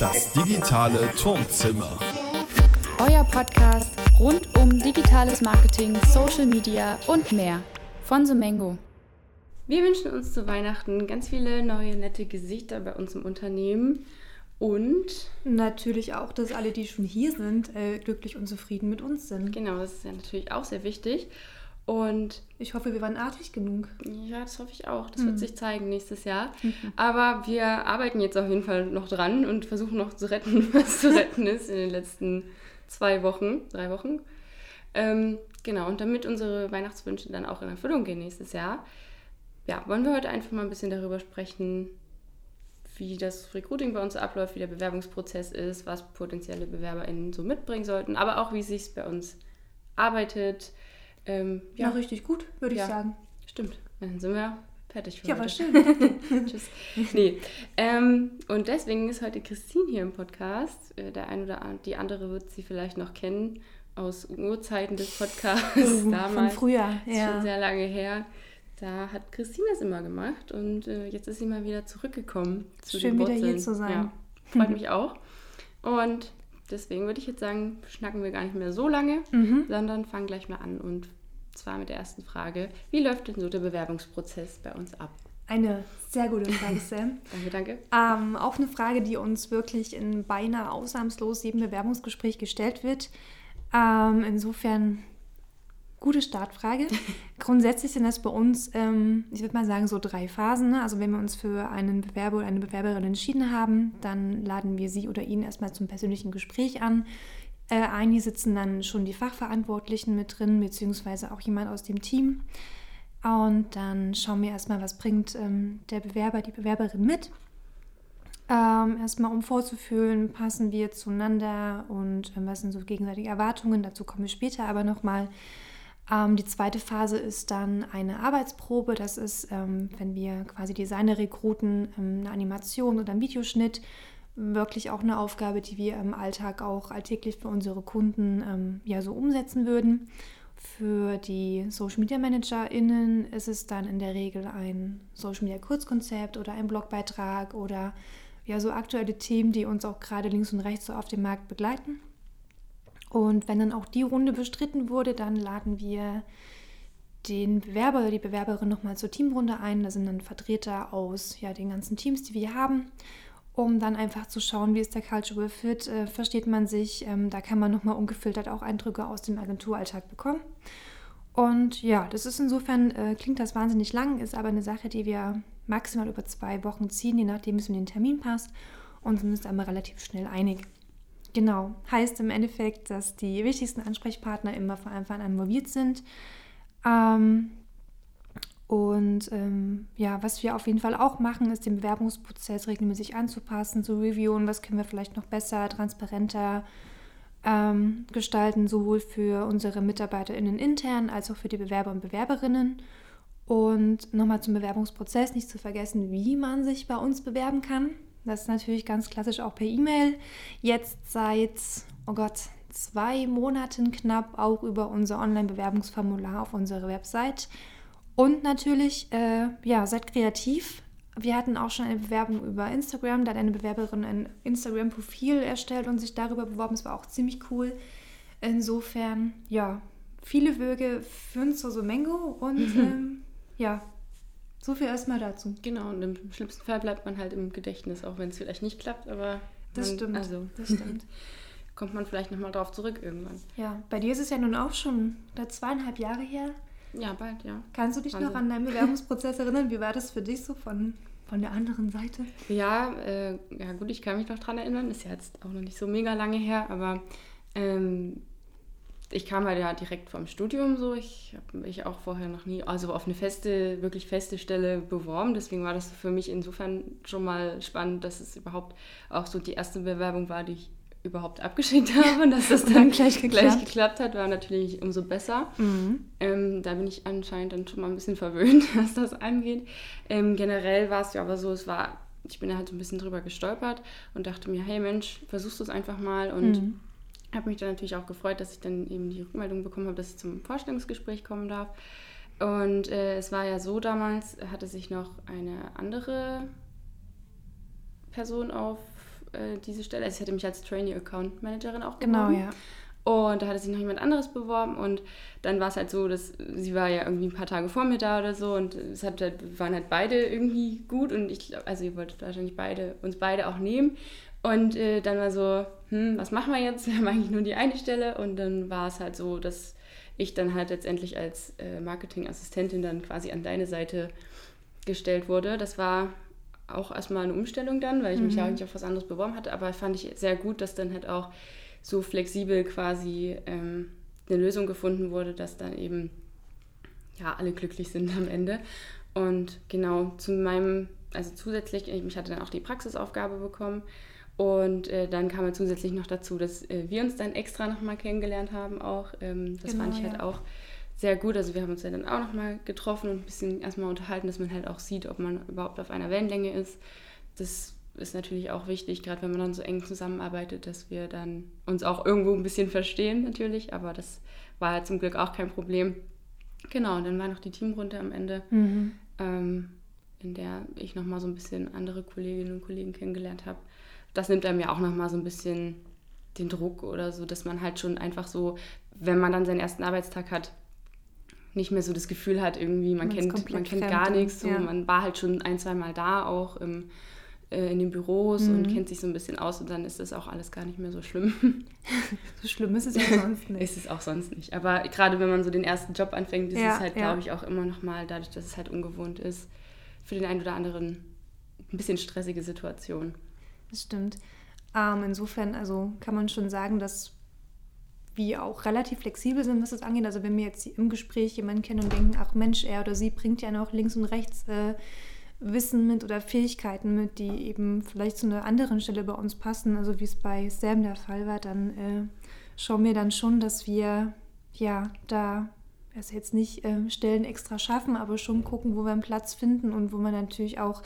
Das digitale Turmzimmer. Euer Podcast rund um digitales Marketing, Social Media und mehr von Sumengo. Wir wünschen uns zu Weihnachten ganz viele neue, nette Gesichter bei uns im Unternehmen und natürlich auch, dass alle, die schon hier sind, äh, glücklich und zufrieden mit uns sind. Genau, das ist ja natürlich auch sehr wichtig. Und ich hoffe, wir waren artig genug. Ja, das hoffe ich auch. Das mhm. wird sich zeigen nächstes Jahr. Mhm. Aber wir arbeiten jetzt auf jeden Fall noch dran und versuchen noch zu retten, was zu retten ist in den letzten zwei Wochen, drei Wochen. Ähm, genau, und damit unsere Weihnachtswünsche dann auch in Erfüllung gehen nächstes Jahr, ja, wollen wir heute einfach mal ein bisschen darüber sprechen, wie das Recruiting bei uns abläuft, wie der Bewerbungsprozess ist, was potenzielle BewerberInnen so mitbringen sollten, aber auch wie es sich bei uns arbeitet, ähm, ja. ja. richtig gut, würde ich sagen. Stimmt. Dann sind wir fertig für ja, heute. war schön. Tschüss. Nee. Ähm, und deswegen ist heute Christine hier im Podcast. Äh, der eine oder die andere wird sie vielleicht noch kennen aus Urzeiten des Podcasts. Uh, damals. Von früher, ja. Schon sehr lange her. Da hat Christine das immer gemacht und äh, jetzt ist sie mal wieder zurückgekommen. Zu Schön wieder hier zu sein. Ja, freut mich auch. Und deswegen würde ich jetzt sagen, schnacken wir gar nicht mehr so lange, mhm. sondern fangen gleich mal an und zwar mit der ersten Frage. Wie läuft denn so der Bewerbungsprozess bei uns ab? Eine sehr gute Frage, Sam. danke, danke. Ähm, auch eine Frage, die uns wirklich in beinahe ausnahmslos jedem Bewerbungsgespräch gestellt wird. Ähm, insofern gute Startfrage. Grundsätzlich sind das bei uns, ähm, ich würde mal sagen, so drei Phasen. Ne? Also wenn wir uns für einen Bewerber oder eine Bewerberin entschieden haben, dann laden wir sie oder ihn erstmal zum persönlichen Gespräch an. Äh, ein, sitzen dann schon die Fachverantwortlichen mit drin, beziehungsweise auch jemand aus dem Team. Und dann schauen wir erstmal, was bringt ähm, der Bewerber, die Bewerberin mit. Ähm, erstmal um vorzufühlen, passen wir zueinander und ähm, was sind so gegenseitige Erwartungen. Dazu kommen wir später aber nochmal. Ähm, die zweite Phase ist dann eine Arbeitsprobe. Das ist, ähm, wenn wir quasi Designer rekruten, ähm, eine Animation oder ein Videoschnitt wirklich auch eine Aufgabe, die wir im Alltag auch alltäglich für unsere Kunden ähm, ja so umsetzen würden. Für die Social Media ManagerInnen ist es dann in der Regel ein Social Media Kurzkonzept oder ein Blogbeitrag oder ja so aktuelle Themen, die uns auch gerade links und rechts so auf dem Markt begleiten. Und wenn dann auch die Runde bestritten wurde, dann laden wir den Bewerber oder die Bewerberin nochmal zur Teamrunde ein. Da sind dann Vertreter aus ja, den ganzen Teams, die wir haben um dann einfach zu schauen, wie ist der Cultural Fit, äh, versteht man sich. Ähm, da kann man nochmal ungefiltert auch Eindrücke aus dem Agenturalltag bekommen. Und ja, das ist insofern, äh, klingt das wahnsinnig lang, ist aber eine Sache, die wir maximal über zwei Wochen ziehen, je nachdem, wie es mit den Termin passt und sind uns einmal relativ schnell einig. Genau, heißt im Endeffekt, dass die wichtigsten Ansprechpartner immer von Anfang an involviert sind. Ähm, und ähm, ja, was wir auf jeden Fall auch machen, ist den Bewerbungsprozess regelmäßig anzupassen, zu reviewen, was können wir vielleicht noch besser, transparenter ähm, gestalten, sowohl für unsere MitarbeiterInnen intern als auch für die Bewerber und Bewerberinnen. Und nochmal zum Bewerbungsprozess, nicht zu vergessen, wie man sich bei uns bewerben kann. Das ist natürlich ganz klassisch auch per E-Mail. Jetzt seit, oh Gott, zwei Monaten knapp auch über unser Online-Bewerbungsformular auf unserer Website und natürlich, äh, ja, seid kreativ. Wir hatten auch schon eine Bewerbung über Instagram. Da hat eine Bewerberin ein Instagram-Profil erstellt und sich darüber beworben. Es war auch ziemlich cool. Insofern, ja, viele Wege führen zur Somengo und mhm. ähm, ja, so viel erstmal dazu. Genau, und im schlimmsten Fall bleibt man halt im Gedächtnis, auch wenn es vielleicht nicht klappt, aber. Das man, stimmt. Also, das stimmt. kommt man vielleicht nochmal drauf zurück irgendwann. Ja, bei dir ist es ja nun auch schon zweieinhalb Jahre her. Ja, bald, ja. Kannst du dich Wahnsinn. noch an deinen Bewerbungsprozess erinnern? Wie war das für dich so von, von der anderen Seite? Ja, äh, ja gut, ich kann mich noch daran erinnern. Ist ja jetzt auch noch nicht so mega lange her, aber ähm, ich kam halt ja direkt vom Studium so. Ich habe mich auch vorher noch nie, also auf eine feste, wirklich feste Stelle beworben. Deswegen war das für mich insofern schon mal spannend, dass es überhaupt auch so die erste Bewerbung war, die ich überhaupt abgeschickt habe und dass das dann, gleich, geklappt. gleich, geklappt. hat, war natürlich umso besser. Mhm. Ähm, da bin ich anscheinend dann schon mal ein bisschen verwöhnt, was das angeht. Ähm, generell war es ja aber so, es war, ich bin da halt so ein bisschen drüber gestolpert und dachte mir, hey Mensch, versuchst du es einfach mal und mhm. habe mich dann natürlich auch gefreut, dass ich dann eben die Rückmeldung bekommen habe, dass ich zum Vorstellungsgespräch kommen darf. Und äh, es war ja so damals, hatte sich noch eine andere Person auf äh, diese Stelle. Also ich hatte mich als Trainee Account Managerin auch Genau, beworben. ja. Und da hatte sich noch jemand anderes beworben und dann war es halt so, dass sie war ja irgendwie ein paar Tage vor mir da oder so und es hat halt, waren halt beide irgendwie gut und ich glaube, also ihr wolltet wahrscheinlich beide, uns beide auch nehmen. Und äh, dann war so, hm, was machen wir jetzt? Wir haben eigentlich nur die eine Stelle und dann war es halt so, dass ich dann halt letztendlich als äh, Marketingassistentin dann quasi an deine Seite gestellt wurde. Das war auch erstmal eine Umstellung dann, weil ich mich ja eigentlich auf was anderes beworben hatte, aber fand ich sehr gut, dass dann halt auch so flexibel quasi ähm, eine Lösung gefunden wurde, dass dann eben ja alle glücklich sind am Ende. Und genau zu meinem, also zusätzlich, ich hatte dann auch die Praxisaufgabe bekommen und äh, dann kam ja zusätzlich noch dazu, dass äh, wir uns dann extra nochmal kennengelernt haben auch. Ähm, das Genau, fand ich halt ja. auch sehr gut. Also wir haben uns ja dann auch nochmal getroffen und ein bisschen erstmal unterhalten, dass man halt auch sieht, ob man überhaupt auf einer Wellenlänge ist. Das ist natürlich auch wichtig, gerade wenn man dann so eng zusammenarbeitet, dass wir dann uns auch irgendwo ein bisschen verstehen natürlich, aber das war halt zum Glück auch kein Problem. Genau, und dann war noch die Teamrunde am Ende, Mhm. ähm, in der ich nochmal so ein bisschen andere Kolleginnen und Kollegen kennengelernt habe. Das nimmt einem ja auch nochmal so ein bisschen den Druck oder so, dass man halt schon einfach so, wenn man dann seinen ersten Arbeitstag hat, nicht mehr so das Gefühl hat, irgendwie, man Man kennt, man kennt gar nichts. So, ja. Man war halt schon ein, zwei Mal da auch im, äh, in den Büros Mhm. und kennt sich so ein bisschen aus und dann ist das auch alles gar nicht mehr so schlimm. So schlimm ist es ja sonst nicht. ist es auch sonst nicht. Aber gerade wenn man so den ersten Job anfängt, ist Ja, es halt, ja. glaube ich, auch immer noch mal, dadurch, dass es halt ungewohnt ist, für den einen oder anderen ein bisschen stressige Situation. Das stimmt. Ähm, insofern, also kann man schon sagen, dass wir auch relativ flexibel sind, was das angeht. Also wenn wir jetzt im Gespräch jemanden kennen und denken, ach Mensch, er oder sie bringt ja noch links und rechts äh, Wissen mit oder Fähigkeiten mit, die eben vielleicht zu einer anderen Stelle bei uns passen, also wie es bei Sam der Fall war, dann äh, schauen wir dann schon, dass wir ja da also jetzt nicht äh, Stellen extra schaffen, aber schon gucken, wo wir einen Platz finden und wo man natürlich auch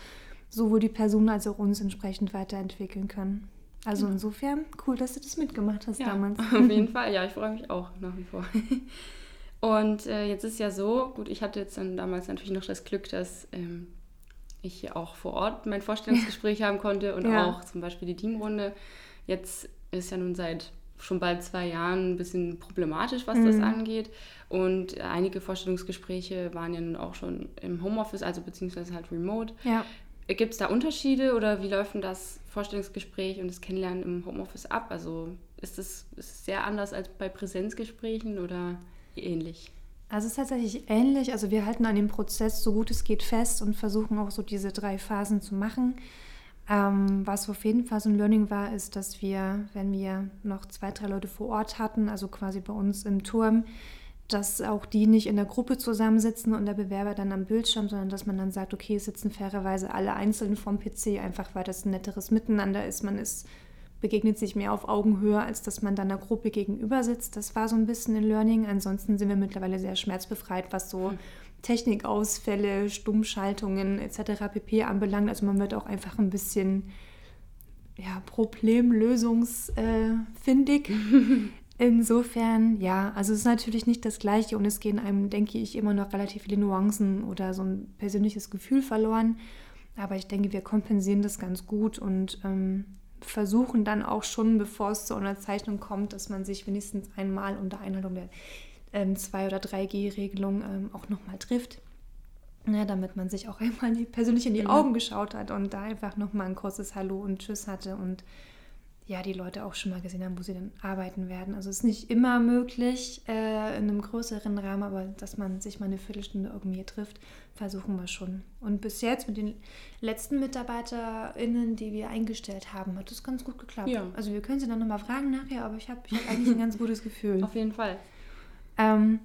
sowohl die Person als auch uns entsprechend weiterentwickeln können. Also Genau. insofern cool, dass du das mitgemacht hast Ja, damals. auf jeden Fall. Ja, ich freue mich auch nach wie vor. Und äh, jetzt ist ja so, gut, ich hatte jetzt dann damals natürlich noch das Glück, dass ähm, ich hier auch vor Ort mein Vorstellungsgespräch haben konnte und Ja. auch zum Beispiel die Teamrunde. Jetzt ist ja nun seit schon bald zwei Jahren ein bisschen problematisch, was das Mhm. angeht. Und einige Vorstellungsgespräche waren ja nun auch schon im Homeoffice, also beziehungsweise halt remote. Ja. Gibt es da Unterschiede oder wie läuft denn das Vorstellungsgespräch und das Kennenlernen im Homeoffice ab? Also ist es, sehr anders als bei Präsenzgesprächen oder ähnlich? Also es ist tatsächlich ähnlich. Also wir halten an dem Prozess so gut es geht fest und versuchen auch so diese drei Phasen zu machen. Ähm, was auf jeden Fall so ein Learning war, ist, dass wir, wenn wir noch zwei, drei Leute vor Ort hatten, also quasi bei uns im Turm, dass auch die nicht in der Gruppe zusammensitzen und der Bewerber dann am Bildschirm, sondern dass man dann sagt, okay, es sitzen fairerweise alle einzeln vom PC, einfach weil das ein netteres Miteinander ist. Man ist, begegnet sich mehr auf Augenhöhe, als dass man dann der Gruppe gegenüber sitzt. Das war so ein bisschen ein Learning. Ansonsten sind wir mittlerweile sehr schmerzbefreit, was so Technikausfälle, Stummschaltungen etc. pp. anbelangt. Also man wird auch einfach ein bisschen ja, problemlösungsfindig. Insofern, ja, also es ist natürlich nicht das Gleiche und es gehen einem, denke ich, immer noch relativ viele Nuancen oder so ein persönliches Gefühl verloren. Aber ich denke, wir kompensieren das ganz gut und ähm, versuchen dann auch schon, bevor es zur Unterzeichnung kommt, dass man sich wenigstens einmal unter Einhaltung der ähm, 2- oder 3G-Regelung ähm, auch nochmal trifft. Ja, damit man sich auch einmal persönlich in die Mhm. Augen geschaut hat und da einfach nochmal ein kurzes Hallo und Tschüss hatte und ja, die Leute auch schon mal gesehen haben, wo sie dann arbeiten werden. Also es ist nicht immer möglich äh, in einem größeren Rahmen, aber dass man sich mal eine Viertelstunde irgendwie trifft, versuchen wir schon. Und bis jetzt mit den letzten MitarbeiterInnen, die wir eingestellt haben, hat das ganz gut geklappt. Ja. Also wir können sie dann nochmal fragen nachher, aber ich habe ich hab eigentlich ein ganz gutes Gefühl. Auf jeden Fall. Ähm,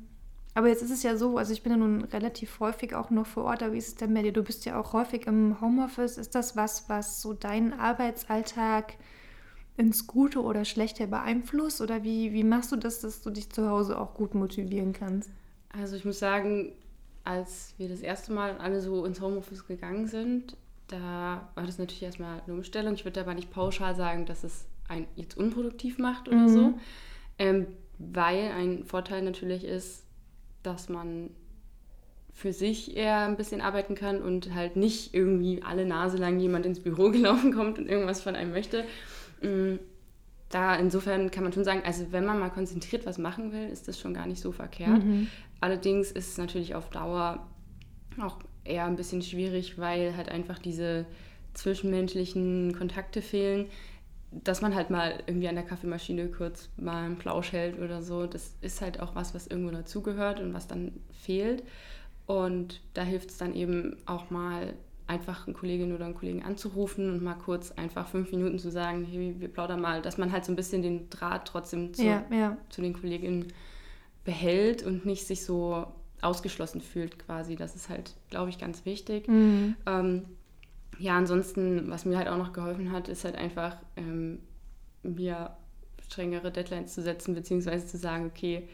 aber jetzt ist es ja so, also ich bin ja nun relativ häufig auch noch vor Ort, aber wie ist es denn bei dir? Du bist ja auch häufig im Homeoffice. Ist das was, was so deinen Arbeitsalltag ins Gute oder Schlechte beeinflusst? Oder wie, wie machst du das, dass du dich zu Hause auch gut motivieren kannst? Also ich muss sagen, als wir das erste Mal alle so ins Homeoffice gegangen sind, da war das natürlich erstmal eine Umstellung. Ich würde aber nicht pauschal sagen, dass es einen jetzt unproduktiv macht oder Mhm. so. Ähm, weil ein Vorteil natürlich ist, dass man für sich eher ein bisschen arbeiten kann und halt nicht irgendwie alle Nase lang jemand ins Büro gelaufen kommt und irgendwas von einem möchte. Mm, da insofern kann man schon sagen, also wenn man mal konzentriert was machen will, ist das schon gar nicht so verkehrt. Mhm. Allerdings ist es natürlich auf Dauer auch eher ein bisschen schwierig, weil halt einfach diese zwischenmenschlichen Kontakte fehlen, dass man halt mal irgendwie an der Kaffeemaschine kurz mal einen Plausch hält oder so. Das ist halt auch was, was irgendwo dazugehört und was dann fehlt. Und da hilft es dann eben auch mal einfach eine Kollegin oder einen Kollegen anzurufen und mal kurz einfach fünf Minuten zu sagen, hey, wir plaudern mal, dass man halt so ein bisschen den Draht trotzdem zu, ja, ja. zu den Kolleginnen behält und nicht sich so ausgeschlossen fühlt quasi. Das ist halt, glaube ich, ganz wichtig. Mhm. Ähm, ja, ansonsten, was mir halt auch noch geholfen hat, ist halt einfach ähm, mir strengere Deadlines zu setzen, beziehungsweise zu sagen, okay,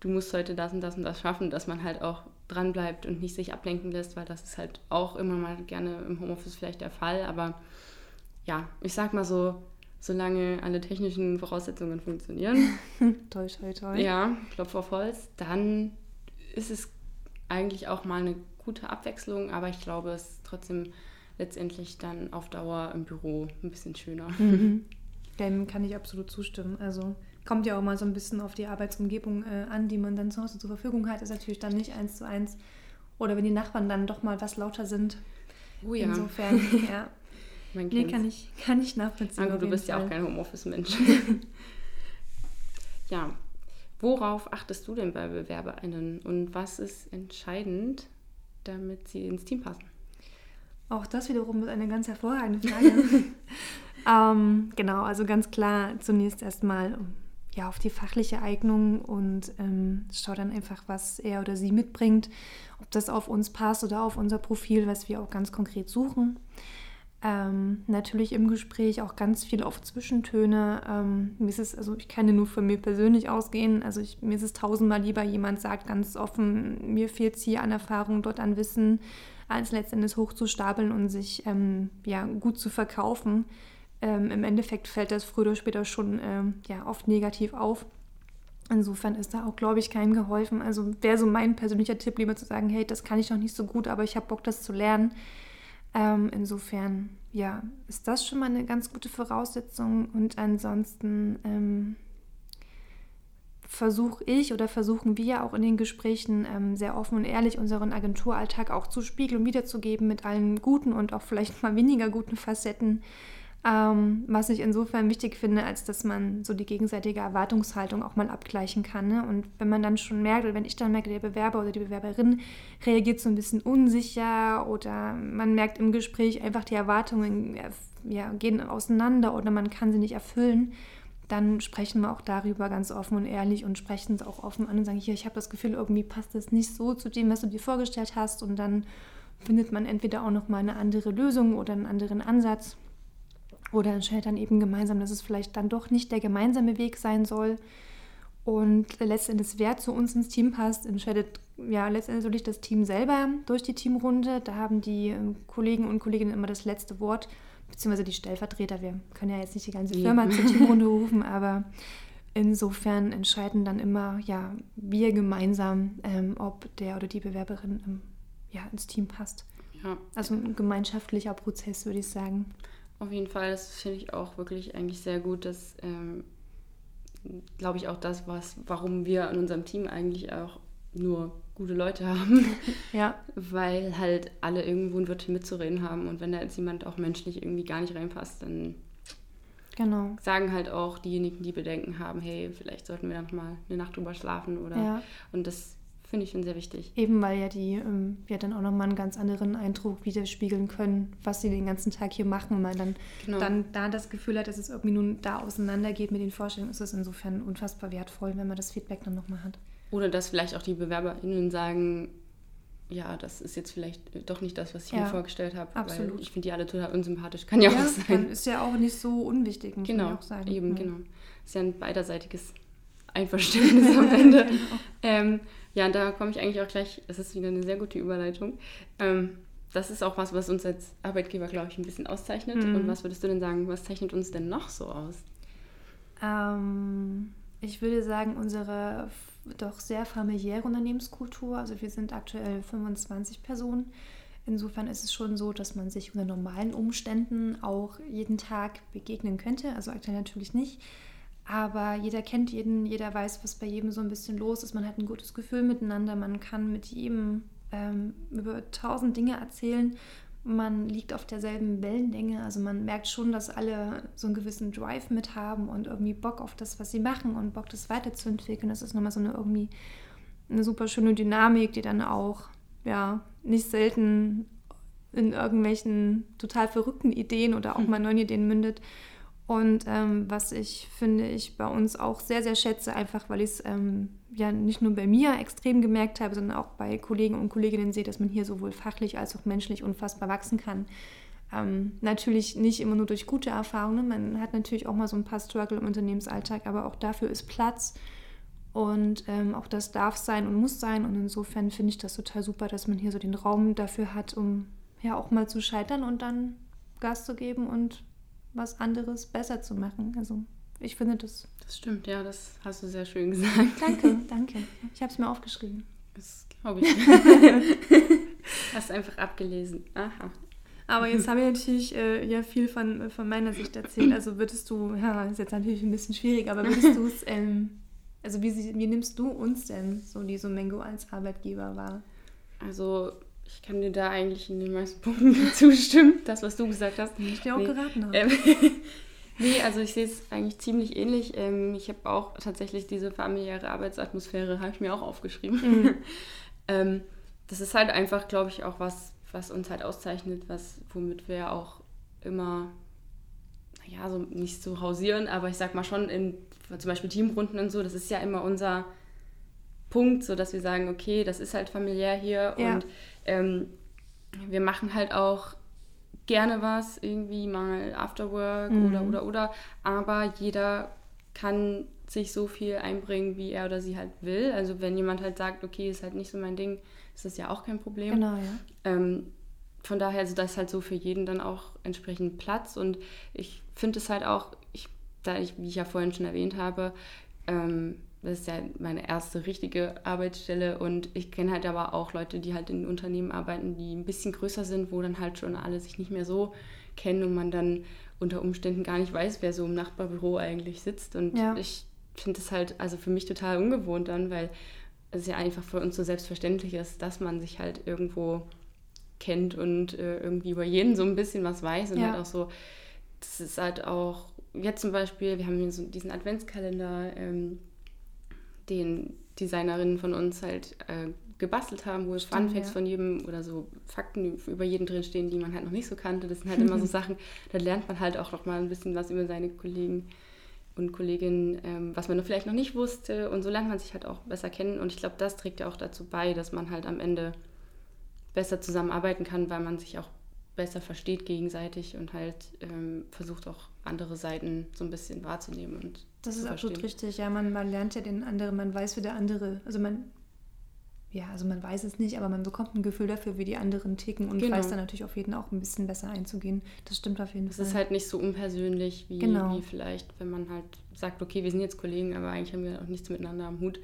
du musst heute das und das und das schaffen, dass man halt auch dran bleibt und nicht sich ablenken lässt, weil das ist halt auch immer mal gerne im Homeoffice vielleicht der Fall. Aber ja, ich sag mal so, solange alle technischen Voraussetzungen funktionieren. toi, toi, toi. Ja, Klopf auf Holz, dann ist es eigentlich auch mal eine gute Abwechslung, aber ich glaube, es ist trotzdem letztendlich dann auf Dauer im Büro ein bisschen schöner. Mhm. Dem kann ich absolut zustimmen. Also kommt ja auch mal so ein bisschen auf die Arbeitsumgebung äh, an, die man dann zu Hause zur Verfügung hat. Ist natürlich dann nicht eins zu eins. Oder wenn die Nachbarn dann doch mal was lauter sind. Oh ja. Insofern, ja. Man nee, kann ich, kann ich nachvollziehen. Aber du bist Fall. ja auch kein Homeoffice-Mensch. ja. Worauf achtest du denn bei BewerberInnen und was ist entscheidend, damit sie ins Team passen? Auch das wiederum ist eine ganz hervorragende Frage. ähm, genau, also ganz klar zunächst erstmal ja, auf die fachliche Eignung und ähm, schau dann einfach, was er oder sie mitbringt, ob das auf uns passt oder auf unser Profil, was wir auch ganz konkret suchen. Ähm, natürlich im Gespräch auch ganz viel auf Zwischentöne. Ähm, mir ist es, also ich kann ja nur von mir persönlich ausgehen. Also ich, mir ist es tausendmal lieber, jemand sagt ganz offen, mir fehlt es hier an Erfahrung, dort an Wissen, als letztendlich hochzustapeln und sich ähm, ja, gut zu verkaufen ähm, im Endeffekt fällt das früher oder später schon ähm, ja, oft negativ auf. Insofern ist da auch, glaube ich, keinem geholfen. Also wäre so mein persönlicher Tipp, lieber zu sagen, hey, das kann ich noch nicht so gut, aber ich habe Bock, das zu lernen. Ähm, insofern, ja, ist das schon mal eine ganz gute Voraussetzung. Und ansonsten ähm, versuche ich oder versuchen wir auch in den Gesprächen ähm, sehr offen und ehrlich unseren Agenturalltag auch zu spiegeln und wiederzugeben mit allen guten und auch vielleicht mal weniger guten Facetten. Ähm, was ich insofern wichtig finde, als dass man so die gegenseitige Erwartungshaltung auch mal abgleichen kann. Ne? Und wenn man dann schon merkt, oder wenn ich dann merke, der Bewerber oder die Bewerberin reagiert so ein bisschen unsicher oder man merkt im Gespräch einfach die Erwartungen ja, gehen auseinander oder man kann sie nicht erfüllen, dann sprechen wir auch darüber ganz offen und ehrlich und sprechen es auch offen an und sagen, hier, ich habe das Gefühl, irgendwie passt das nicht so zu dem, was du dir vorgestellt hast und dann findet man entweder auch noch mal eine andere Lösung oder einen anderen Ansatz oder entscheidet dann eben gemeinsam, dass es vielleicht dann doch nicht der gemeinsame Weg sein soll. Und letztendlich, wer zu uns ins Team passt, entscheidet ja letztendlich das Team selber durch die Teamrunde. Da haben die ähm, Kollegen und Kolleginnen immer das letzte Wort, beziehungsweise die Stellvertreter. Wir können ja jetzt nicht die ganze Firma zur Teamrunde rufen, aber insofern entscheiden dann immer ja wir gemeinsam, ähm, ob der oder die Bewerberin ähm, ja, ins Team passt. Ja. Also ein gemeinschaftlicher Prozess, würde ich sagen. Auf jeden Fall, das finde ich auch wirklich eigentlich sehr gut, dass, ähm, glaube ich, auch das, was, warum wir in unserem Team eigentlich auch nur gute Leute haben. ja. Weil halt alle irgendwo ein Wörtchen mitzureden haben und wenn da jetzt jemand auch menschlich irgendwie gar nicht reinpasst, dann genau. sagen halt auch diejenigen, die Bedenken haben, hey, vielleicht sollten wir dann mal eine Nacht drüber schlafen oder ja. und das Finde ich schon sehr wichtig. Eben weil ja die ähm, ja dann auch nochmal einen ganz anderen Eindruck widerspiegeln können, was sie den ganzen Tag hier machen. Und man dann, genau. dann da das Gefühl hat, dass es irgendwie nun da auseinandergeht mit den Vorstellungen, ist es insofern unfassbar wertvoll, wenn man das Feedback dann nochmal hat. Oder dass vielleicht auch die BewerberInnen sagen, ja, das ist jetzt vielleicht doch nicht das, was ich ja, mir vorgestellt habe. Absolut. ich finde die alle total unsympathisch. Kann ja, ja auch sein. Ist ja auch nicht so unwichtig, muss genau, auch sagen. Eben, ja. genau. Ist ja ein beiderseitiges Einverständnis am Ende. genau. ähm, ja, da komme ich eigentlich auch gleich, das ist wieder eine sehr gute Überleitung. Ähm, das ist auch was, was uns als Arbeitgeber, glaube ich, ein bisschen auszeichnet. Mhm. Und was würdest du denn sagen, was zeichnet uns denn noch so aus? Ähm, ich würde sagen, unsere doch sehr familiäre Unternehmenskultur. Also wir sind aktuell 25 Personen. Insofern ist es schon so, dass man sich unter normalen Umständen auch jeden Tag begegnen könnte. Also aktuell natürlich nicht. Aber jeder kennt jeden, jeder weiß, was bei jedem so ein bisschen los ist. Man hat ein gutes Gefühl miteinander, man kann mit jedem ähm, über tausend Dinge erzählen. Man liegt auf derselben Wellenlänge, also man merkt schon, dass alle so einen gewissen Drive mit haben und irgendwie Bock auf das, was sie machen und Bock, das weiterzuentwickeln. Das ist nochmal so eine irgendwie eine super schöne Dynamik, die dann auch ja nicht selten in irgendwelchen total verrückten Ideen oder auch hm. mal neuen Ideen mündet. Und ähm, was ich finde, ich bei uns auch sehr, sehr schätze, einfach weil ich es ähm, ja nicht nur bei mir extrem gemerkt habe, sondern auch bei Kollegen und Kolleginnen sehe, dass man hier sowohl fachlich als auch menschlich unfassbar wachsen kann. Ähm, natürlich nicht immer nur durch gute Erfahrungen, man hat natürlich auch mal so ein paar Struggle im Unternehmensalltag, aber auch dafür ist Platz und ähm, auch das darf sein und muss sein. Und insofern finde ich das total super, dass man hier so den Raum dafür hat, um ja auch mal zu scheitern und dann Gas zu geben und was anderes besser zu machen. Also ich finde das. Das stimmt, ja, das hast du sehr schön gesagt. Danke, danke. Ich habe es mir aufgeschrieben. Das glaube ich. hast einfach abgelesen. Aha. Aber jetzt habe ich natürlich äh, ja viel von, von meiner Sicht erzählt. Also würdest du, ja, ist jetzt natürlich ein bisschen schwierig, aber würdest du es, ähm, also wie, wie nimmst du uns denn so die Sumengo als Arbeitgeber wahr? Also ich kann dir da eigentlich in den meisten Punkten zustimmen, das, was du gesagt hast. Ich dir auch nee. geraten habe. Ähm, nee, also ich sehe es eigentlich ziemlich ähnlich. Ähm, ich habe auch tatsächlich diese familiäre Arbeitsatmosphäre, habe ich mir auch aufgeschrieben. Mhm. ähm, das ist halt einfach, glaube ich, auch was, was uns halt auszeichnet, was, womit wir auch immer, naja, so nicht so hausieren, aber ich sag mal schon in zum Beispiel Teamrunden und so, das ist ja immer unser Punkt, so dass wir sagen, okay, das ist halt familiär hier ja. und ähm, wir machen halt auch gerne was, irgendwie mal Afterwork mhm. oder oder oder, aber jeder kann sich so viel einbringen, wie er oder sie halt will. Also wenn jemand halt sagt, okay, ist halt nicht so mein Ding, ist das ja auch kein Problem. Genau, ja. Ähm, von daher, also das ist halt so für jeden dann auch entsprechend Platz und ich finde es halt auch, ich, da ich, wie ich ja vorhin schon erwähnt habe, ähm, das ist ja meine erste richtige Arbeitsstelle und ich kenne halt aber auch Leute, die halt in Unternehmen arbeiten, die ein bisschen größer sind, wo dann halt schon alle sich nicht mehr so kennen und man dann unter Umständen gar nicht weiß, wer so im Nachbarbüro eigentlich sitzt. Und ja. ich finde es halt also für mich total ungewohnt dann, weil es ja einfach für uns so selbstverständlich ist, dass man sich halt irgendwo kennt und äh, irgendwie über jeden so ein bisschen was weiß und ja. halt auch so, das ist halt auch jetzt zum Beispiel, wir haben hier so diesen Adventskalender, ähm, den Designerinnen von uns halt äh, gebastelt haben, wo es Fun Facts ja. von jedem oder so Fakten über jeden drin stehen, die man halt noch nicht so kannte. Das sind halt immer so Sachen, da lernt man halt auch noch mal ein bisschen was über seine Kollegen und Kolleginnen, ähm, was man noch vielleicht noch nicht wusste. Und so lernt man sich halt auch besser kennen. Und ich glaube, das trägt ja auch dazu bei, dass man halt am Ende besser zusammenarbeiten kann, weil man sich auch besser versteht gegenseitig und halt ähm, versucht auch andere Seiten so ein bisschen wahrzunehmen und das ist absolut richtig. Ja, man, man lernt ja den anderen, man weiß, wie der andere, also man, ja, also man weiß es nicht, aber man bekommt ein Gefühl dafür, wie die anderen ticken und genau. weiß dann natürlich auf jeden auch ein bisschen besser einzugehen. Das stimmt auf jeden das Fall. Es ist halt nicht so unpersönlich wie, genau. wie vielleicht, wenn man halt sagt, okay, wir sind jetzt Kollegen, aber eigentlich haben wir auch nichts miteinander am Hut,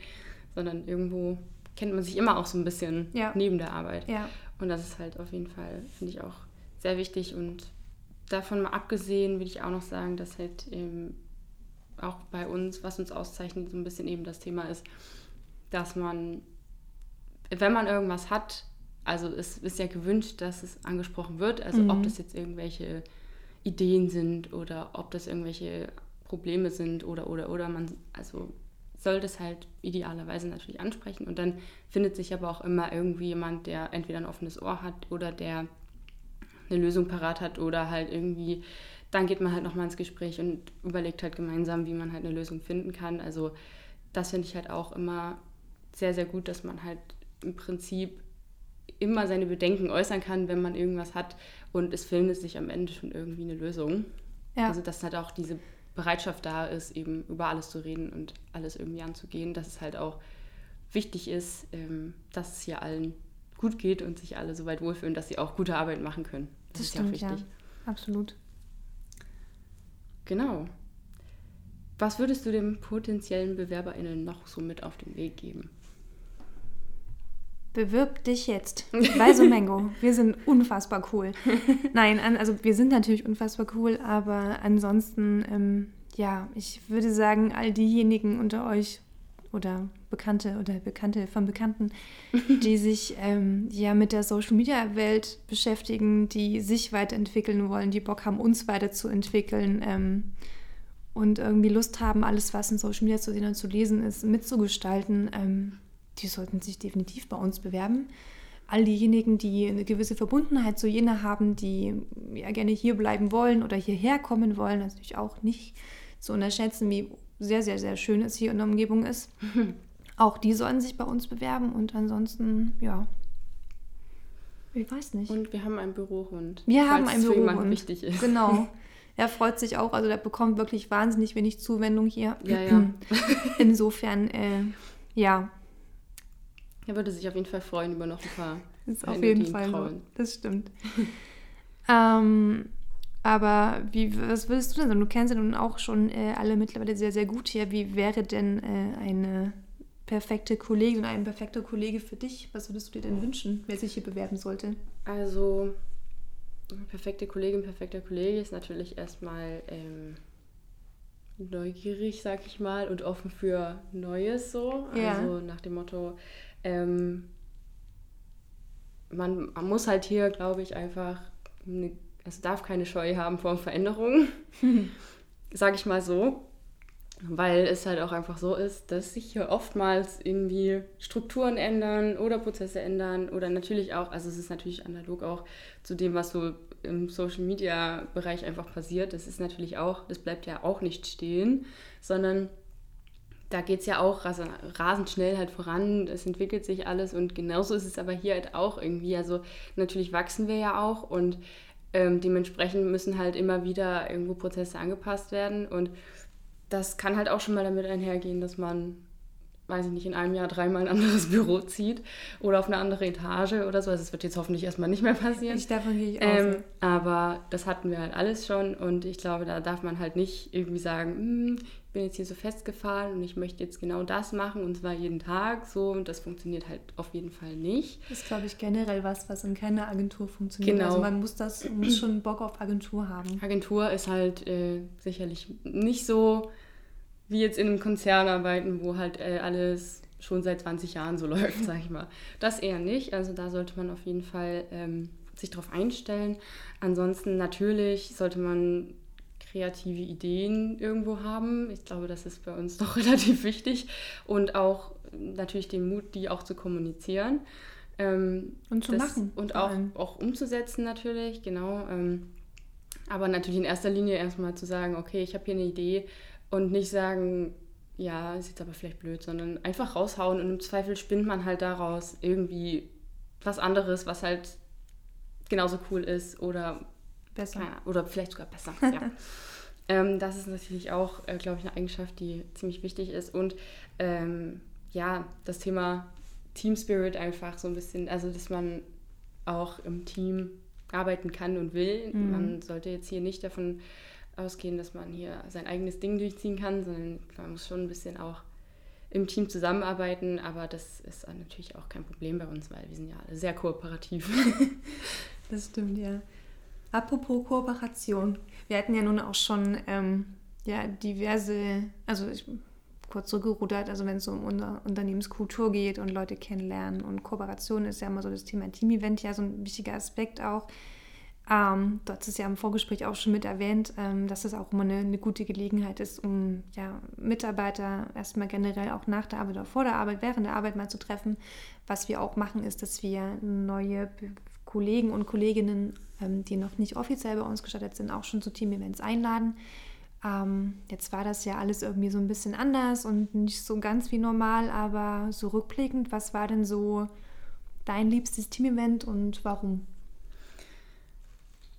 sondern irgendwo kennt man sich immer auch so ein bisschen ja. neben der Arbeit. Ja. Und das ist halt auf jeden Fall, finde ich auch sehr wichtig und davon mal abgesehen würde ich auch noch sagen, dass halt eben auch bei uns, was uns auszeichnet, so ein bisschen eben das Thema ist, dass man, wenn man irgendwas hat, also es ist ja gewünscht, dass es angesprochen wird, also mhm. ob das jetzt irgendwelche Ideen sind oder ob das irgendwelche Probleme sind oder oder oder man, also soll das halt idealerweise natürlich ansprechen und dann findet sich aber auch immer irgendwie jemand, der entweder ein offenes Ohr hat oder der eine Lösung parat hat oder halt irgendwie dann geht man halt nochmal ins Gespräch und überlegt halt gemeinsam, wie man halt eine Lösung finden kann. Also das finde ich halt auch immer sehr, sehr gut, dass man halt im Prinzip immer seine Bedenken äußern kann, wenn man irgendwas hat und es findet sich am Ende schon irgendwie eine Lösung. Ja. Also dass halt auch diese Bereitschaft da ist, eben über alles zu reden und alles irgendwie anzugehen, dass es halt auch wichtig ist, ähm, dass es hier allen gut geht und sich alle so weit wohlfühlen, dass sie auch gute Arbeit machen können. Das, das ist stimmt, ja auch wichtig. Ja, absolut. Genau. was würdest du den potenziellen BewerberInnen noch so mit auf den Weg geben? Bewirb dich jetzt bei Somengo. Wir sind unfassbar cool. Nein, also wir sind natürlich unfassbar cool, aber ansonsten, ähm, ja, ich würde sagen, all diejenigen unter euch oder Bekannte oder Bekannte von Bekannten, die sich ähm, ja mit der Social Media Welt beschäftigen, die sich weiterentwickeln wollen, die Bock haben, uns weiterzuentwickeln ähm, und irgendwie Lust haben, alles, was in Social Media zu sehen und zu lesen ist, mitzugestalten. Ähm, die sollten sich definitiv bei uns bewerben. All diejenigen, die eine gewisse Verbundenheit zu jenen haben, die ja gerne hier bleiben wollen oder hierher kommen wollen, natürlich auch nicht zu unterschätzen, wie sehr, sehr, sehr schön es hier in der Umgebung ist. auch die sollen sich bei uns bewerben und ansonsten, ja, ich weiß nicht. Und wir haben einen Bürohund. Wir haben einen Bürohund. wichtig ist. Genau. Er freut sich auch, also der bekommt wirklich wahnsinnig wenig Zuwendung hier. Ja, ja. Insofern, äh, ja, er würde sich auf jeden Fall freuen über noch ein paar. Das ist auf jeden Fall so. Das stimmt. ähm, aber wie, was würdest du denn sagen? Du kennst ja nun auch schon äh, alle mittlerweile sehr, sehr gut hier. Wie wäre denn äh, eine perfekte Kollegin ein perfekter Kollege für dich? Was würdest du dir denn wünschen, wer sich hier bewerben sollte? Also, perfekte Kollegin, perfekter Kollege ist natürlich erstmal ähm, neugierig, sag ich mal, und offen für Neues so. Ja. Also nach dem Motto, ähm, man, man, muss halt hier, glaube ich, einfach, eine, es darf keine Scheu haben vor Veränderungen, sage ich mal so, weil es halt auch einfach so ist, dass sich hier oftmals irgendwie Strukturen ändern oder Prozesse ändern oder natürlich auch, also es ist natürlich analog auch zu dem, was so im Social Media Bereich einfach passiert. Das ist natürlich auch, das bleibt ja auch nicht stehen, sondern da geht es ja auch rasend schnell halt voran, es entwickelt sich alles und genauso ist es aber hier halt auch irgendwie. Also natürlich wachsen wir ja auch und ähm, dementsprechend müssen halt immer wieder irgendwo Prozesse angepasst werden und das kann halt auch schon mal damit einhergehen, dass man weiß ich nicht, in einem Jahr dreimal ein anderes Büro zieht oder auf eine andere Etage oder so. Also es wird jetzt hoffentlich erstmal nicht mehr passieren. Ich davon gehe ich auch. Ähm, aber das hatten wir halt alles schon und ich glaube, da darf man halt nicht irgendwie sagen, hm, bin jetzt hier so festgefahren und ich möchte jetzt genau das machen und zwar jeden Tag so und das funktioniert halt auf jeden Fall nicht. Das ist, glaube ich, generell was, was in keiner Agentur funktioniert. Genau. Also man muss das, muss schon Bock auf Agentur haben. Agentur ist halt äh, sicherlich nicht so wie jetzt in einem Konzern arbeiten, wo halt äh, alles schon seit 20 Jahren so läuft, sag ich mal. Das eher nicht. Also da sollte man auf jeden Fall ähm, sich darauf einstellen. Ansonsten natürlich sollte man kreative Ideen irgendwo haben. Ich glaube, das ist bei uns doch relativ wichtig. Und auch natürlich den Mut, die auch zu kommunizieren. Ähm, und zu das, machen. Und auch, auch umzusetzen natürlich, genau. Ähm, aber natürlich in erster Linie erstmal zu sagen, okay, ich habe hier eine Idee, und nicht sagen, ja, ist jetzt aber vielleicht blöd, sondern einfach raushauen und im Zweifel spinnt man halt daraus irgendwie was anderes, was halt genauso cool ist oder besser. Keine, oder vielleicht sogar besser. ja. ähm, das ist natürlich auch, äh, glaube ich, eine Eigenschaft, die ziemlich wichtig ist. Und ähm, ja, das Thema Team Spirit einfach so ein bisschen, also dass man auch im Team arbeiten kann und will. Mhm. Man sollte jetzt hier nicht davon ausgehen, dass man hier sein eigenes Ding durchziehen kann, sondern man muss schon ein bisschen auch im Team zusammenarbeiten, aber das ist natürlich auch kein Problem bei uns, weil wir sind ja alle sehr kooperativ. das stimmt, ja. Apropos Kooperation. Wir hatten ja nun auch schon ähm, ja, diverse, also ich, kurz zurückgerudert, also wenn es um unser Unternehmenskultur geht und Leute kennenlernen und Kooperation ist ja immer so das Thema Team-Event ja so ein wichtiger Aspekt auch. Ähm, du hast es ja im Vorgespräch auch schon mit erwähnt, ähm, dass es auch immer eine, eine, gute Gelegenheit ist, um ja, Mitarbeiter erstmal generell auch nach der Arbeit oder vor der Arbeit, während der Arbeit mal zu treffen. Was wir auch machen, ist, dass wir neue Kollegen und Kolleginnen, ähm, die noch nicht offiziell bei uns gestattet sind, auch schon zu Team-Events einladen. Ähm, jetzt war das ja alles irgendwie so ein bisschen anders und nicht so ganz wie normal, aber so rückblickend, was war denn so dein liebstes Team-Event und warum?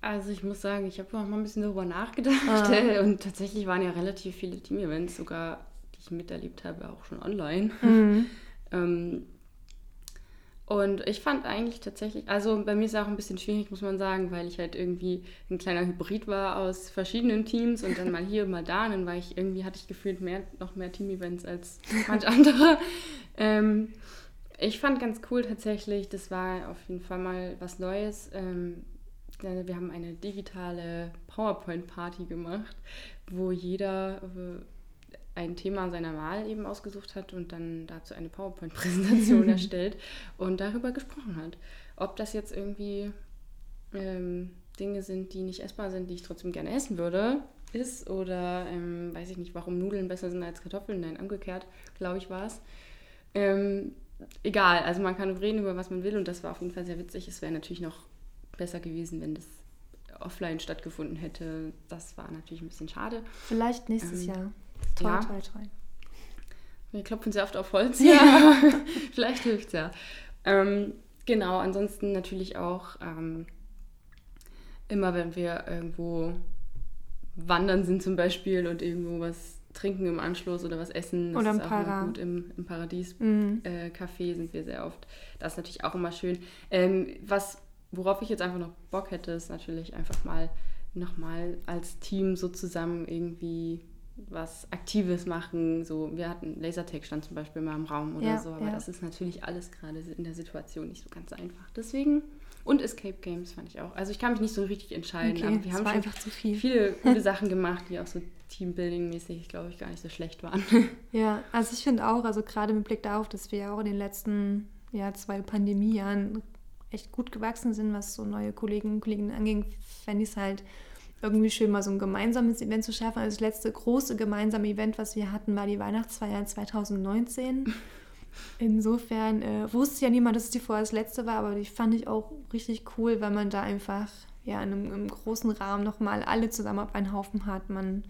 Also ich muss sagen, ich habe noch mal ein bisschen darüber nachgedacht ah. und tatsächlich waren ja relativ viele Team-Events sogar, die ich miterlebt habe, auch schon online. Mhm. ähm, Und ich fand eigentlich tatsächlich, also bei mir ist es auch ein bisschen schwierig, muss man sagen, weil ich halt irgendwie ein kleiner Hybrid war aus verschiedenen Teams und dann mal hier, mal da. Und dann war ich irgendwie, hatte ich gefühlt mehr, noch mehr Team-Events als manch andere. ähm, ich fand ganz cool tatsächlich, das war auf jeden Fall mal was Neues. Ähm, wir haben eine digitale PowerPoint-Party gemacht, wo jeder ein Thema seiner Wahl eben ausgesucht hat und dann dazu eine PowerPoint-Präsentation erstellt und darüber gesprochen hat. Ob das jetzt irgendwie ähm, Dinge sind, die nicht essbar sind, die ich trotzdem gerne essen würde, ist oder ähm, weiß ich nicht, warum Nudeln besser sind als Kartoffeln, nein, umgekehrt, glaube ich, war es. Ähm, egal, also man kann reden über was man will und das war auf jeden Fall sehr witzig. Es wäre natürlich noch besser gewesen, wenn das offline stattgefunden hätte. Das war natürlich ein bisschen schade. Vielleicht nächstes ähm, Jahr. Ja. toll, toll. Wir klopfen sehr oft auf Holz. Ja. Vielleicht hilft es ja. Ähm, genau, ansonsten natürlich auch ähm, immer, wenn wir irgendwo wandern sind zum Beispiel und irgendwo was trinken im Anschluss oder was essen. Das oder im ist Para. auch gut. Im, im Paradies mhm. äh, Café sind wir sehr oft. Das ist natürlich auch immer schön. Ähm, was, worauf ich jetzt einfach noch Bock hätte, ist natürlich einfach mal nochmal als Team so zusammen irgendwie was Aktives machen. So, wir hatten Lasertag stand zum Beispiel mal im Raum oder ja, so, aber ja. das ist natürlich alles gerade in der Situation nicht so ganz einfach. Deswegen und Escape Games fand ich auch. Also ich kann mich nicht so richtig entscheiden, okay, aber wir haben schon einfach zu viel. viele gute Sachen gemacht, die auch so Teambuilding-mäßig, glaube ich, gar nicht so schlecht waren. Ja, also ich finde auch, also gerade mit Blick darauf, dass wir ja auch in den letzten ja, zwei Pandemiejahren echt gut gewachsen sind, was so neue Kollegen und Kolleginnen anging, fände ich es halt irgendwie schön, mal so ein gemeinsames Event zu schaffen. Also das letzte große gemeinsame Event, was wir hatten, war die Weihnachtsfeier 2019. Insofern äh, wusste ja niemand, dass es die vorher das letzte war, aber die fand ich auch richtig cool, weil man da einfach ja in einem, einem großen Rahmen nochmal alle zusammen auf einen Haufen hat. Man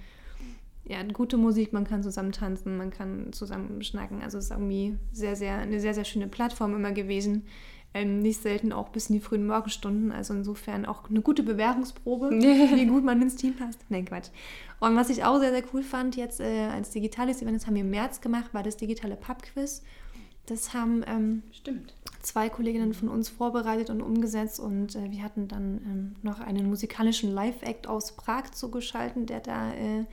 ja, gute Musik, man kann zusammen tanzen, man kann zusammen schnacken. Also es ist irgendwie sehr, sehr, eine sehr, sehr schöne Plattform immer gewesen, ähm, nicht selten auch bis in die frühen Morgenstunden. Also insofern auch eine gute Bewerbungsprobe, wie gut man ins Team passt. Nein, Quatsch. Und was ich auch sehr, sehr cool fand, jetzt äh, als digitales Event, das haben wir im März gemacht, war das digitale Pubquiz. Das haben ähm, zwei Kolleginnen von uns vorbereitet und umgesetzt und äh, wir hatten dann ähm, noch einen musikalischen Live-Act aus Prag zugeschaltet, der da äh,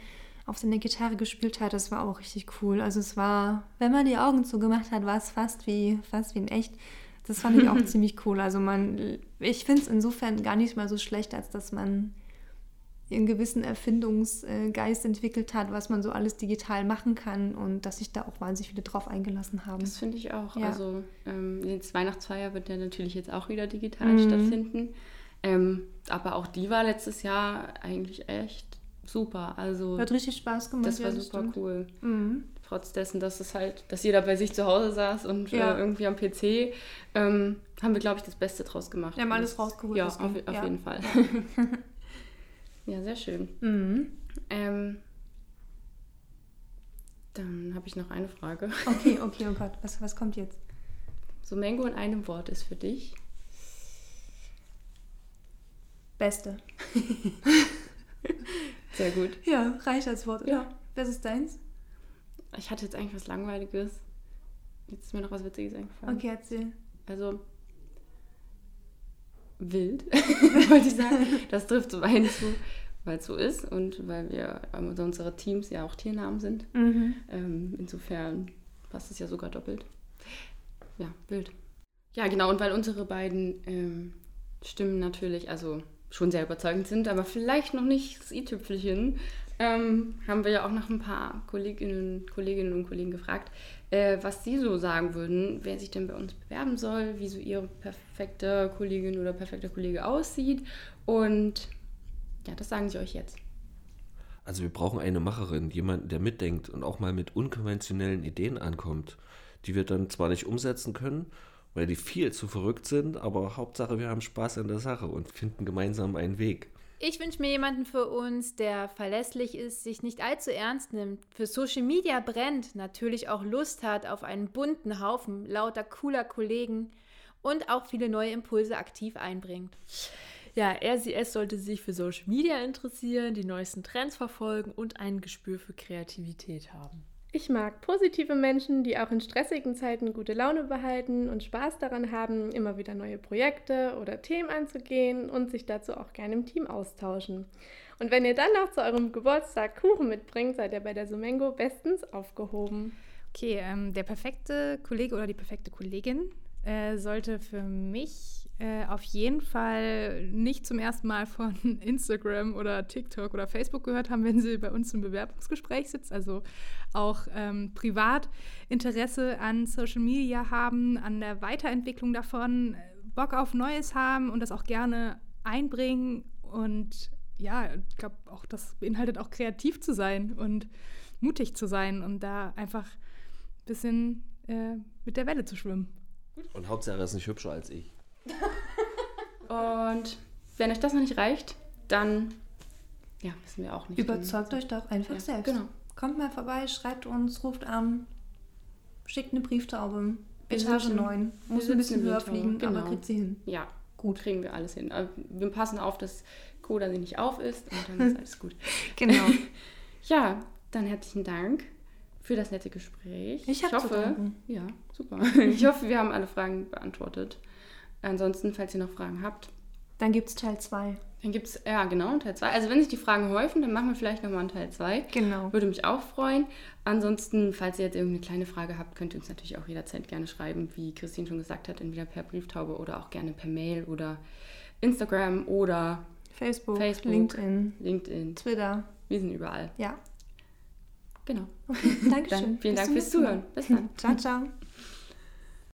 auf seine Gitarre gespielt hat. Das war auch richtig cool. Also es war, wenn man die Augen zugemacht hat, war es fast wie, fast wie in echt. Das fand ich auch ziemlich cool. Also man, ich finde es insofern gar nicht mal so schlecht, als dass man einen gewissen Erfindungsgeist entwickelt hat, was man so alles digital machen kann und dass sich da auch wahnsinnig viele drauf eingelassen haben. Das finde ich auch. Ja. Also ähm, jetzt Weihnachtsfeier wird ja natürlich jetzt auch wieder digital mhm. stattfinden. Ähm, aber auch die war letztes Jahr eigentlich echt super. Also hat richtig Spaß gemacht. Das war ja, super cool. Mhm trotz dessen, dass es halt, dass jeder bei sich zu Hause saß und ja. äh, irgendwie am PC, ähm, haben wir, glaube ich, das Beste draus gemacht. Wir haben alles rausgeholt. Ja, auf, auf ja. jeden Fall. ja, sehr schön. Mhm. Ähm, dann habe ich noch eine Frage. Okay, okay, oh Gott, was, was kommt jetzt? So Mango in einem Wort ist für dich? Beste. Sehr gut. Ja, reicht als Wort, oder? Ja. Was ist deins? Ich hatte jetzt eigentlich was Langweiliges. Jetzt ist mir noch was Witziges eingefallen. Okay, erzähl. Also, wild, wollte ich sagen. Das trifft so ein zu, weil es so ist und weil wir also unsere Teams ja auch Tiernamen sind. Mhm. Ähm, insofern passt es ja sogar doppelt. Ja, wild. Ja, genau, und weil unsere beiden ähm, Stimmen natürlich, also schon sehr überzeugend sind, aber vielleicht noch nicht das i-Tüpfelchen, ähm, haben wir ja auch noch ein paar Kolleginnen, Kolleginnen und Kollegen gefragt, äh, was sie so sagen würden, wer sich denn bei uns bewerben soll, wie so ihre perfekte Kollegin oder perfekter Kollege aussieht. Und ja, das sagen sie euch jetzt. Also wir brauchen eine Macherin, jemanden, der mitdenkt und auch mal mit unkonventionellen Ideen ankommt, die wir dann zwar nicht umsetzen können, weil die viel zu verrückt sind, aber Hauptsache wir haben Spaß an der Sache und finden gemeinsam einen Weg. Ich wünsche mir jemanden für uns, der verlässlich ist, sich nicht allzu ernst nimmt, für Social Media brennt, natürlich auch Lust hat auf einen bunten Haufen lauter cooler Kollegen und auch viele neue Impulse aktiv einbringt. Ja, es sollte sich für Social Media interessieren, die neuesten Trends verfolgen und ein Gespür für Kreativität haben. Ich mag positive Menschen, die auch in stressigen Zeiten gute Laune behalten und Spaß daran haben, immer wieder neue Projekte oder Themen anzugehen und sich dazu auch gerne im Team austauschen. Und wenn ihr dann noch zu eurem Geburtstag Kuchen mitbringt, seid ihr bei der Sumengo bestens aufgehoben. Okay, ähm, der perfekte Kollege oder die perfekte Kollegin äh, sollte für mich äh, auf jeden Fall nicht zum ersten Mal von Instagram oder TikTok oder Facebook gehört haben, wenn sie bei uns im Bewerbungsgespräch sitzt. Also auch ähm, privat Interesse an Social Media haben, an der Weiterentwicklung davon, Bock auf Neues haben und das auch gerne einbringen. Und ja, ich glaube auch, das beinhaltet auch kreativ zu sein und mutig zu sein und da einfach ein bisschen äh, mit der Welle zu schwimmen. Und Hauptsache er ist nicht hübscher als ich. Und wenn euch das noch nicht reicht, dann ja, wissen wir auch nicht. Überzeugt euch doch einfach Ja, selbst. genau. Kommt mal vorbei, schreibt uns, ruft an, schickt eine Brieftaube. Etage sitzen- 9. wir Muss ein bisschen höher fliegen, aber genau. kriegt sie hin. Ja, gut, kriegen wir alles hin. Aber Wir passen auf, dass Coda sie nicht auf ist und dann ist alles gut. Genau. Ja, dann herzlichen Dank für das nette Gespräch. Ich zu hoffe, danken. ja, super. Ich hoffe, wir haben alle Fragen beantwortet. Ansonsten, falls ihr noch Fragen habt, Dann gibt es Teil 2. dann gibt es, ja genau, Teil 2. Also wenn sich die Fragen häufen, dann machen wir vielleicht nochmal einen Teil 2. Genau. Würde mich auch freuen. Ansonsten, falls ihr jetzt irgendeine kleine Frage habt, könnt ihr uns natürlich auch jederzeit gerne schreiben, wie Christine schon gesagt hat, entweder per Brieftaube oder auch gerne per Mail oder Instagram oder Facebook, Facebook. LinkedIn, LinkedIn. Twitter. Wir sind überall. Ja. Genau. Dankeschön. Dann vielen Bis Dank fürs. Zuhören. Bis dann. Ciao, ciao.